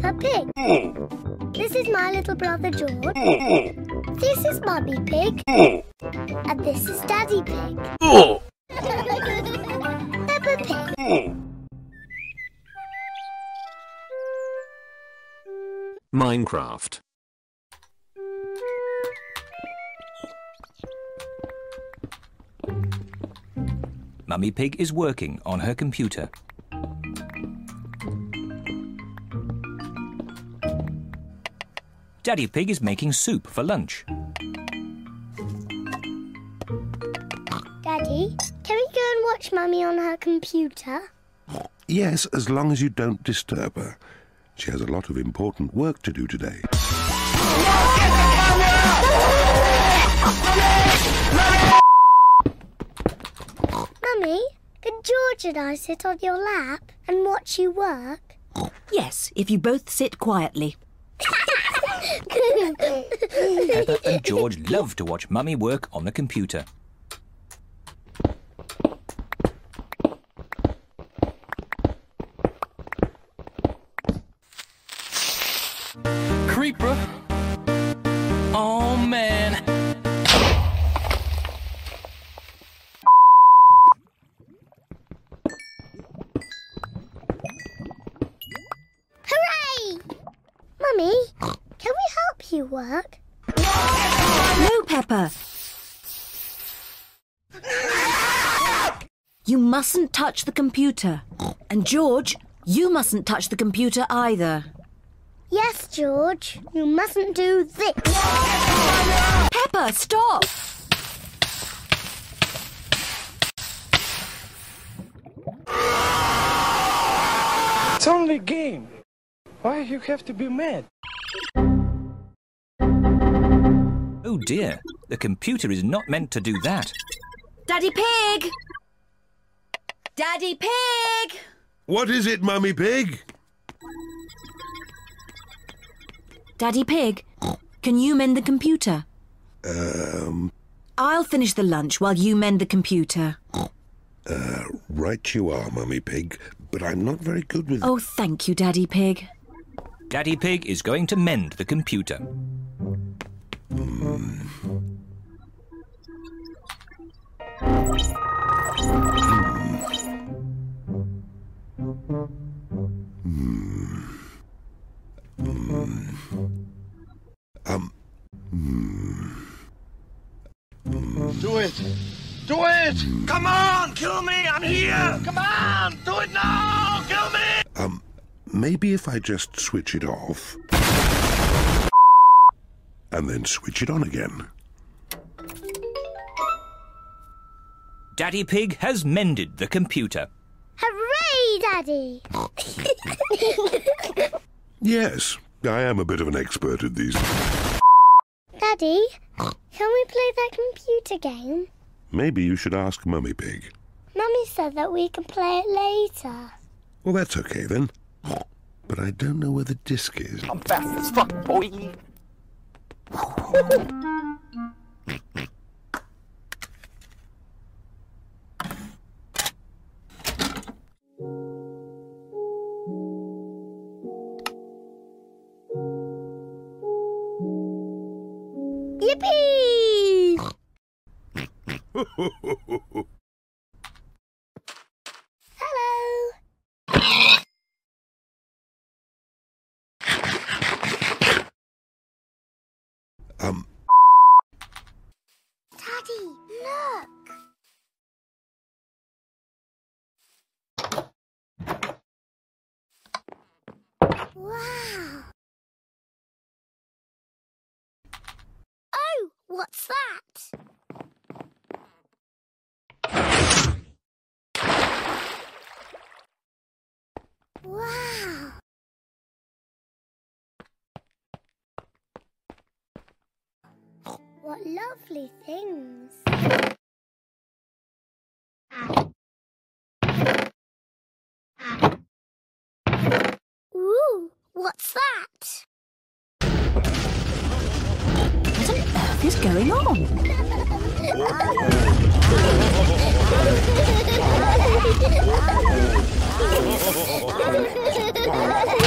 Peppa Pig. This is my little brother George. This is Mummy Pig. And this is Daddy Pig. Peppa Pig. Minecraft. Mummy Pig is working on her computer. Daddy Pig is making soup for lunch. Daddy, can we go and watch Mummy on her computer? Yes, as long as you don't disturb her. She has a lot of important work to do today. Mummy, can George and I sit on your lap and watch you work? Yes, if you both sit quietly. Peppa and George love to watch Mummy work on the computer. Creeper. Work? No, Peppa. You mustn't touch the computer. And George, you mustn't touch the computer either. Yes, George. You mustn't do this. Peppa, stop! It's only a game. Why you have to be mad? Oh dear, the computer is not meant to do that. Daddy Pig! Daddy Pig! What is it, Mummy Pig? Daddy Pig, can you mend the computer? Um, I'll finish the lunch while you mend the computer. Uh, right you are, Mummy Pig, but I'm not very good with... Oh, thank you, Daddy Pig. Daddy Pig is going to mend the computer. Do it. Do it. Come on, kill me. I'm here. Come on, do it now. Kill me. um, maybe if I just switch it off... And then switch it on again. Daddy Pig has mended the computer. Hooray, Daddy! Yes, I am a bit of an expert at these. Daddy, can we play that computer game? Maybe you should ask Mummy Pig. Mummy said that we can play it later. Well, that's okay then. But I don't know where the disc is. I'm fast as fuck, boy. Yippee! Hello. Um, Daddy, look. Wow. What's that? Wow. What lovely things. Ooh, what's that? heck is going on?